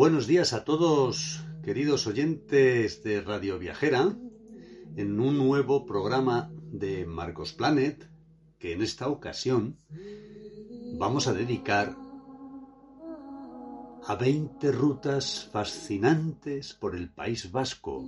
Buenos días a todos, queridos oyentes de Radio Viajera, en un nuevo programa de Marcos Planet, que en esta ocasión vamos a dedicar a 20 rutas fascinantes por el País Vasco.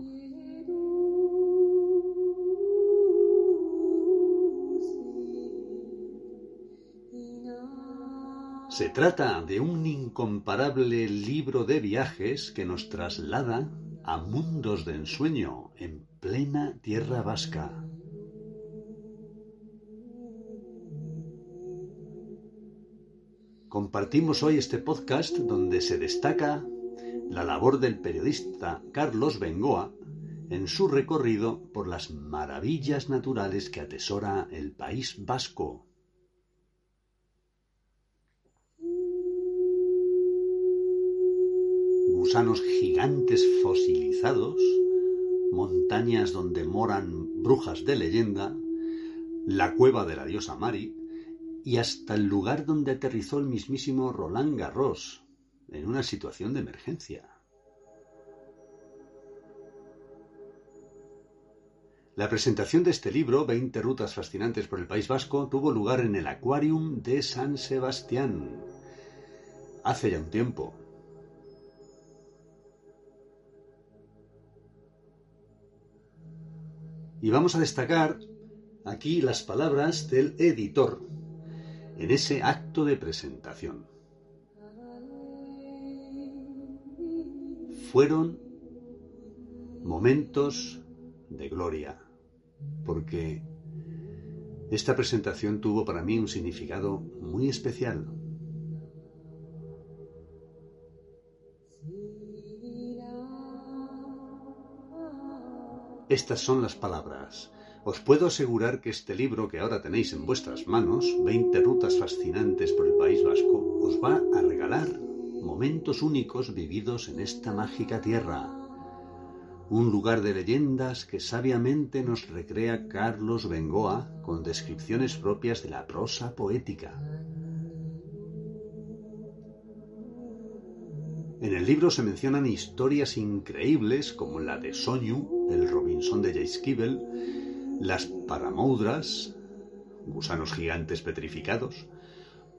Se trata de un incomparable libro de viajes que nos traslada a mundos de ensueño en plena tierra vasca. Compartimos hoy este podcast donde se destaca la labor del periodista Carlos Bengoa en su recorrido por las maravillas naturales que atesora el país vasco. Gusanos gigantes fosilizados, montañas donde moran brujas de leyenda, la cueva de la diosa Mari y hasta el lugar donde aterrizó el mismísimo Roland Garros en una situación de emergencia. La presentación de este libro, 20 rutas fascinantes por el País Vasco, tuvo lugar en el Aquarium de San Sebastián. Hace ya un tiempo, Y vamos a destacar aquí las palabras del editor en ese acto de presentación. Fueron momentos de gloria, porque esta presentación tuvo para mí un significado muy especial. Estas son las palabras. Os puedo asegurar que este libro que ahora tenéis en vuestras manos, 20 rutas fascinantes por el País Vasco, os va a regalar momentos únicos vividos en esta mágica tierra. Un lugar de leyendas que sabiamente nos recrea Carlos Bengoa con descripciones propias de la prosa poética. En el libro se mencionan historias increíbles como la de Soñu, el Robinson de Jace las paramoudras, gusanos gigantes petrificados,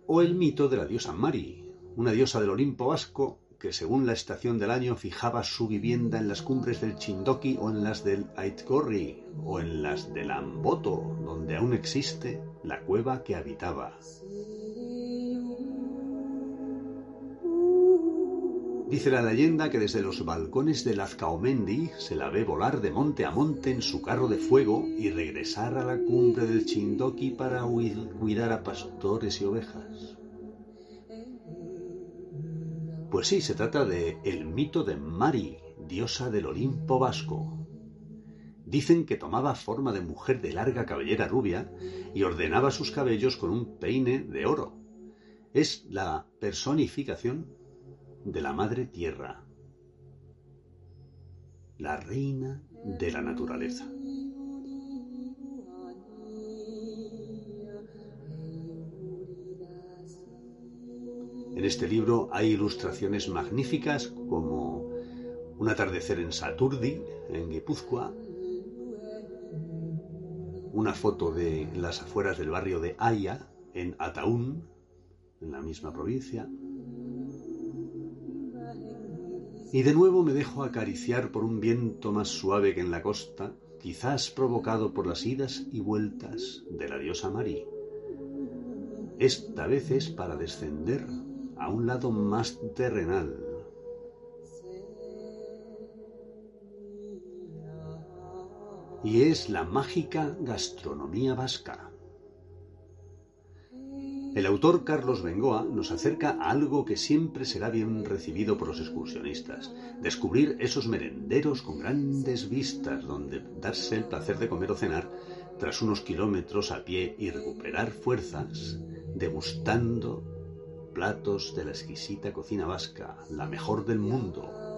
o el mito de la diosa Mari, una diosa del Olimpo vasco que según la estación del año fijaba su vivienda en las cumbres del Chindoki o en las del Aitgorri o en las del Amboto, donde aún existe la cueva que habitaba. Dice la leyenda que desde los balcones de Lazcaomendi se la ve volar de monte a monte en su carro de fuego y regresar a la cumbre del Chindoki para cuidar a pastores y ovejas. Pues sí, se trata de el mito de Mari, diosa del Olimpo vasco. Dicen que tomaba forma de mujer de larga cabellera rubia y ordenaba sus cabellos con un peine de oro. Es la personificación de la Madre Tierra, la reina de la naturaleza. En este libro hay ilustraciones magníficas como un atardecer en Saturdi, en Guipúzcoa, una foto de las afueras del barrio de Haya, en Ataún, en la misma provincia, y de nuevo me dejo acariciar por un viento más suave que en la costa, quizás provocado por las idas y vueltas de la diosa Marí. Esta vez es para descender a un lado más terrenal. Y es la mágica gastronomía vasca. El autor Carlos Bengoa nos acerca a algo que siempre será bien recibido por los excursionistas, descubrir esos merenderos con grandes vistas donde darse el placer de comer o cenar tras unos kilómetros a pie y recuperar fuerzas degustando platos de la exquisita cocina vasca, la mejor del mundo,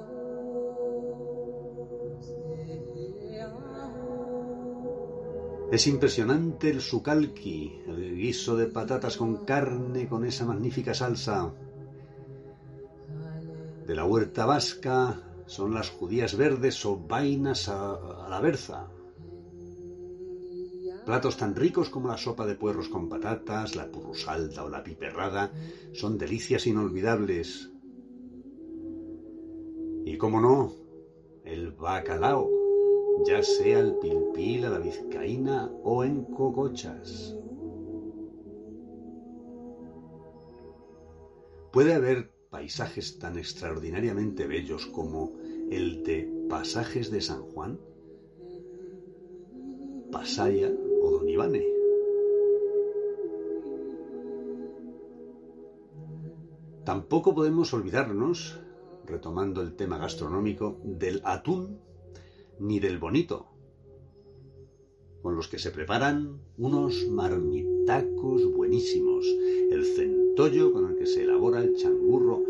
Es impresionante el sucalqui, el guiso de patatas con carne con esa magnífica salsa. de la huerta vasca son las judías verdes o vainas a, la berza. Platos tan ricos como la sopa de puerros con patatas, la purrusalda o la piperrada son delicias inolvidables. Y cómo no, el bacalao, ya sea el pilpil a la vizcaína o en cocochas. Puede haber paisajes tan extraordinariamente bellos como el de Pasajes de San Juan, Pasaya o Don Ivane. Tampoco podemos olvidarnos, retomando el tema gastronómico, del atún ni del bonito, con los que se preparan unos marmitacos buenísimos, el centollo con el que se elabora el changurro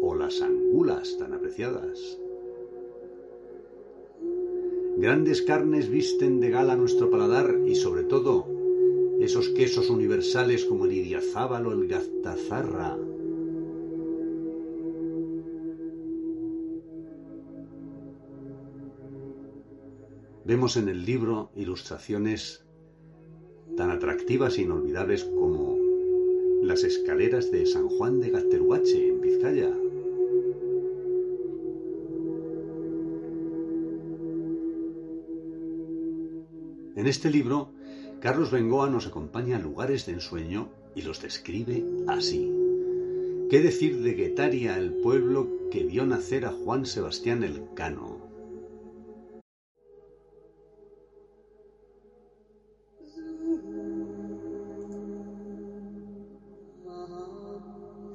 o las angulas tan apreciadas. Grandes carnes visten de gala nuestro paladar y sobre todo esos quesos universales como el idiazábal o el gaztazarra. Vemos en el libro ilustraciones tan atractivas e inolvidables como las escaleras de San Juan de Gateruache, en Vizcaya. En este libro, Carlos Bengoa nos acompaña a lugares de ensueño y los describe así. ¿Qué decir de Guetaria, el pueblo que vio nacer a Juan Sebastián Elcano?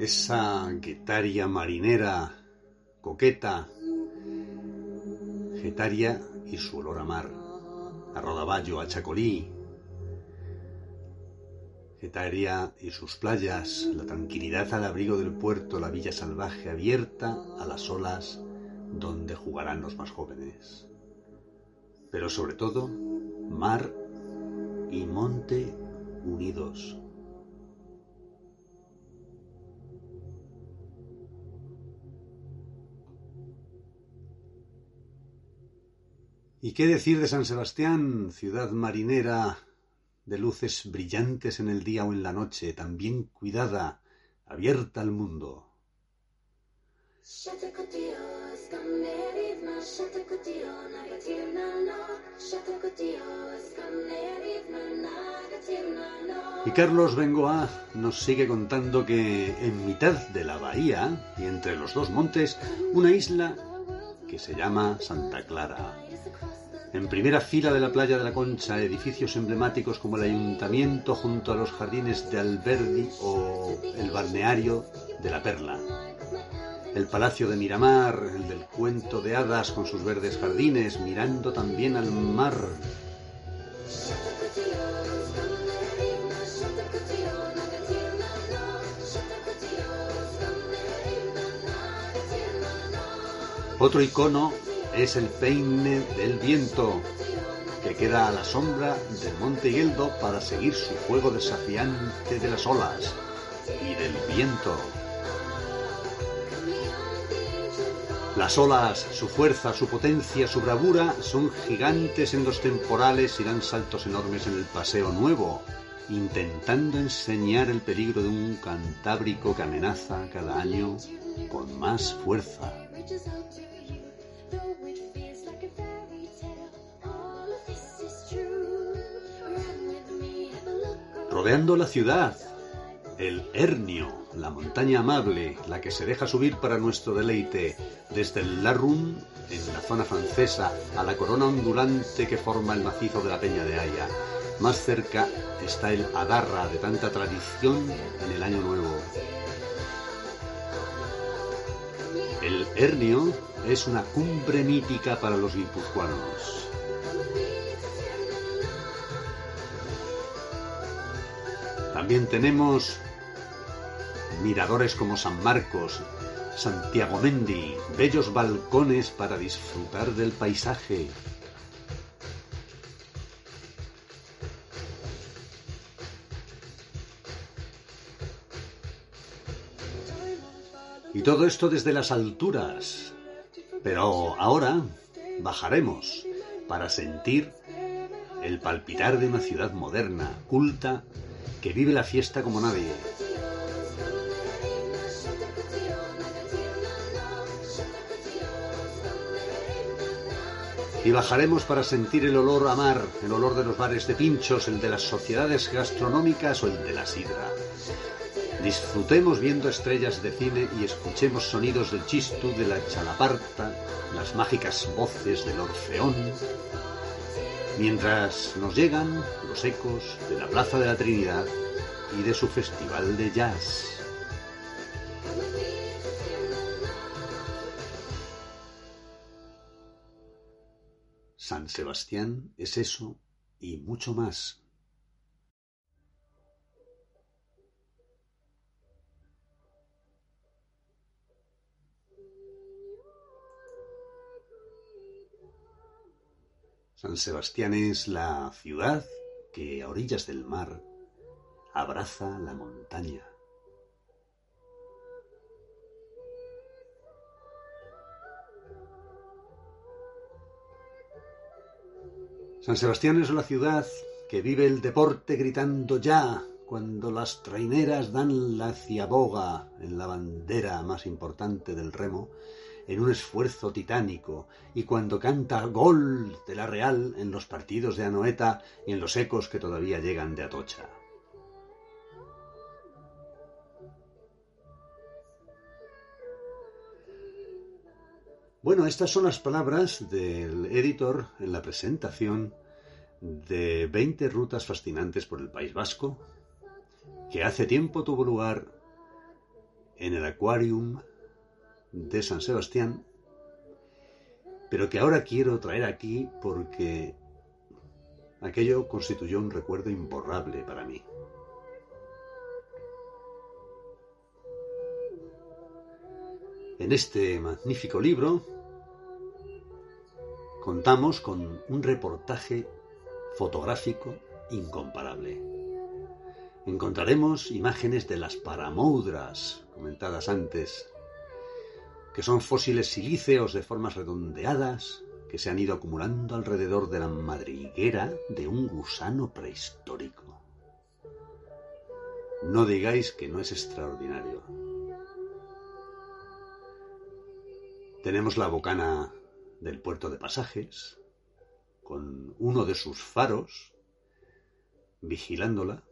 Esa guetaria marinera, coqueta, Getaria y su olor a mar, a rodaballo, a chacolí, Getaria y sus playas, la tranquilidad al abrigo del puerto, la villa salvaje abierta a las olas donde jugarán los más jóvenes. Pero sobre todo, mar y monte unidos. ¿Y qué decir de San Sebastián, ciudad marinera de luces brillantes en el día o en la noche, también cuidada, abierta al mundo? Y Carlos Bengoa nos sigue contando que en mitad de la bahía y entre los dos montes, una isla que se llama Santa Clara. En primera fila de la playa de la Concha, edificios emblemáticos como el ayuntamiento junto a los jardines de Alberdi o el balneario de la Perla. El palacio de Miramar, el del cuento de hadas con sus verdes jardines, mirando también al mar. Otro icono es el peine del viento, que queda a la sombra del monte Higueldo para seguir su juego desafiante de las olas y del viento. Las olas, su fuerza, su potencia, su bravura son gigantes en los temporales y dan saltos enormes en el paseo nuevo, intentando enseñar el peligro de un cantábrico que amenaza cada año con más fuerza. Rodeando la ciudad, el Hernio, la montaña amable, la que se deja subir para nuestro deleite, desde el Larrum, en la zona francesa, a la corona ondulante que forma el macizo de la Peña de Haya. Más cerca está el Adarra, de tanta tradición en el Año Nuevo. El Hernio es una cumbre mítica para los guipuzcoanos. También tenemos miradores como San Marcos, Santiago Mendi, bellos balcones para disfrutar del paisaje. Y todo esto desde las alturas. Pero ahora bajaremos para sentir el palpitar de una ciudad moderna, culta, que vive la fiesta como nadie. Y bajaremos para sentir el olor a mar, el olor de los bares de pinchos, el de las sociedades gastronómicas o el de la sidra. Disfrutemos viendo estrellas de cine y escuchemos sonidos del chistu, de la chalaparta, las mágicas voces del orfeón, mientras nos llegan los ecos de la Plaza de la Trinidad y de su festival de jazz. San Sebastián es eso y mucho más. San Sebastián es la ciudad que a orillas del mar abraza la montaña. San Sebastián es la ciudad que vive el deporte gritando ya cuando las traineras dan la ciaboga en la bandera más importante del remo en un esfuerzo titánico y cuando canta gol de la Real en los partidos de Anoeta y en los ecos que todavía llegan de Atocha. Bueno, estas son las palabras del editor en la presentación de 20 rutas fascinantes por el País Vasco, que hace tiempo tuvo lugar en el Aquarium de San Sebastián, pero que ahora quiero traer aquí porque aquello constituyó un recuerdo imborrable para mí. En este magnífico libro contamos con un reportaje fotográfico incomparable. Encontraremos imágenes de las paramoudras comentadas antes, que son fósiles silíceos de formas redondeadas que se han ido acumulando alrededor de la madriguera de un gusano prehistórico. No digáis que no es extraordinario. Tenemos la bocana del puerto de pasajes, con uno de sus faros vigilándola.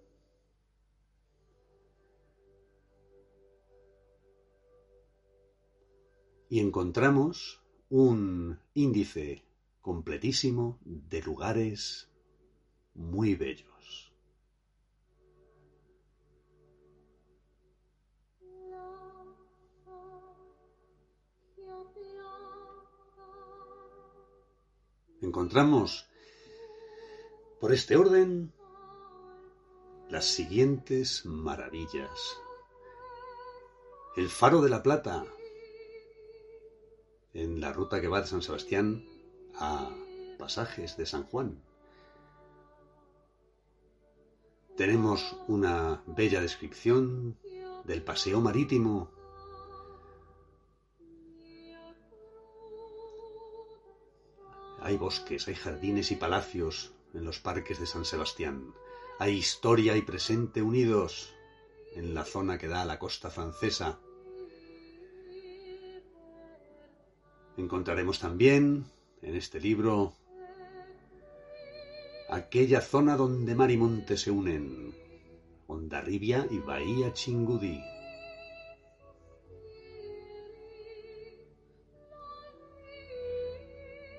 Y encontramos un índice completísimo de lugares muy bellos. encontramos por este orden las siguientes maravillas. El faro de la Plata, en la ruta que va de San Sebastián a Pasajes de San Juan. Tenemos una bella descripción del paseo marítimo Hay bosques, hay jardines y palacios en los parques de San Sebastián. Hay historia y presente unidos en la zona que da a la costa francesa. Encontraremos también en este libro aquella zona donde mar y monte se unen, Ondarribia y Bahía Chingudí.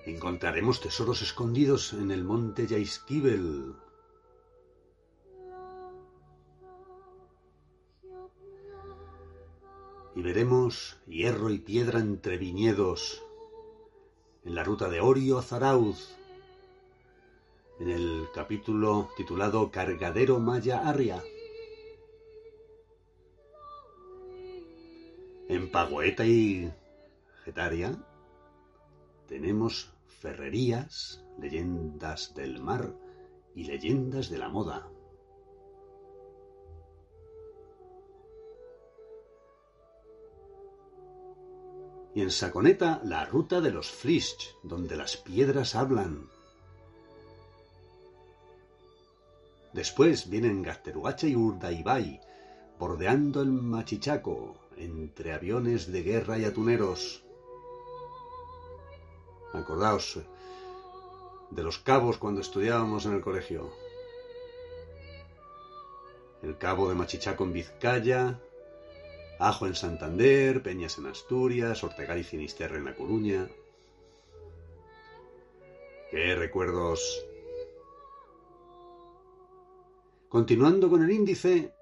Encontraremos tesoros escondidos en el monte Yaiskibel. Y veremos hierro y piedra entre viñedos en la ruta de Orio a Zarauz, en el capítulo titulado Cargadero Maya Arria. En Pagoeta y Getaria tenemos ferrerías, leyendas del mar y leyendas de la moda. Y en Saconeta, la ruta de los Frisch, donde las piedras hablan. Después vienen Gasterugacha y Urdaibai, bordeando el Machichaco, entre aviones de guerra y atuneros. Acordaos de los cabos cuando estudiábamos en el colegio. El cabo de Machichaco en Vizcaya, Ajo en Santander, Peñas en Asturias, Ortegal y Finisterre en La Coruña. ¡Qué recuerdos! Continuando con el índice,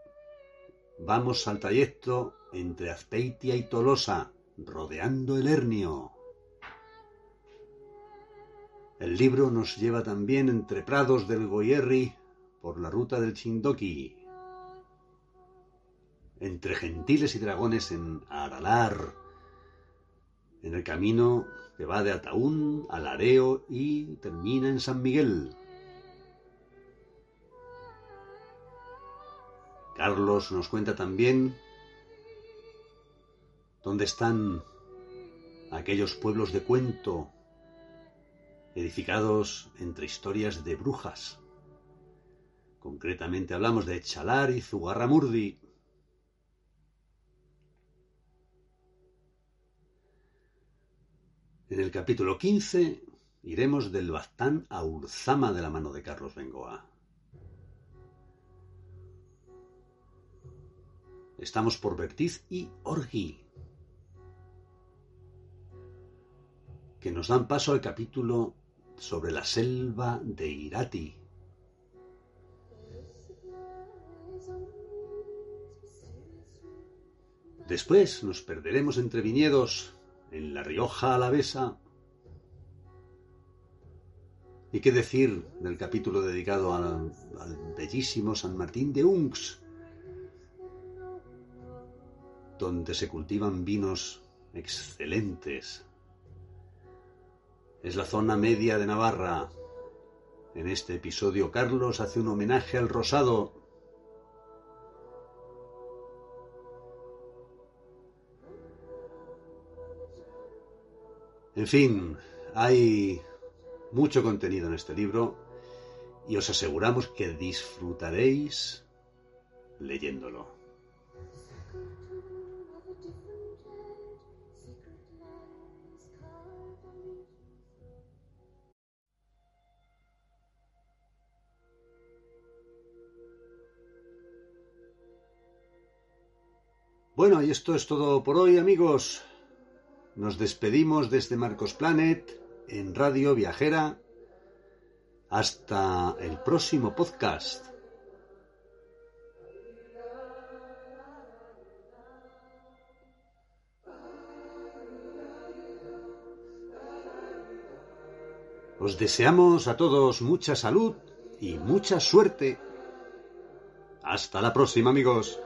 vamos al trayecto entre Azpeitia y Tolosa, rodeando el Hernio. El libro nos lleva también entre prados del Goyerri por la ruta del Chindoki, entre gentiles y dragones en Aralar, en el camino que va de Ataún al Areo y termina en San Miguel. Carlos nos cuenta también dónde están aquellos pueblos de cuento edificados entre historias de brujas. Concretamente hablamos de Chalar y Zugarramurdi. En el capítulo 15 iremos del Baztán a Urzama de la mano de Carlos Bengoa. Estamos por Vertiz y Orgi, que nos dan paso al capítulo sobre la selva de Irati. Después nos perderemos entre viñedos en La Rioja Alavesa. ¿Y qué decir del capítulo dedicado al, al bellísimo San Martín de Unx? donde se cultivan vinos excelentes. Es la zona media de Navarra. En este episodio Carlos hace un homenaje al rosado. En fin, hay mucho contenido en este libro y os aseguramos que disfrutaréis leyéndolo. Bueno, y esto es todo por hoy, amigos. Nos despedimos desde Marcos Planet en Radio Viajera. Hasta el próximo podcast. Os deseamos a todos mucha salud y mucha suerte. Hasta la próxima, amigos.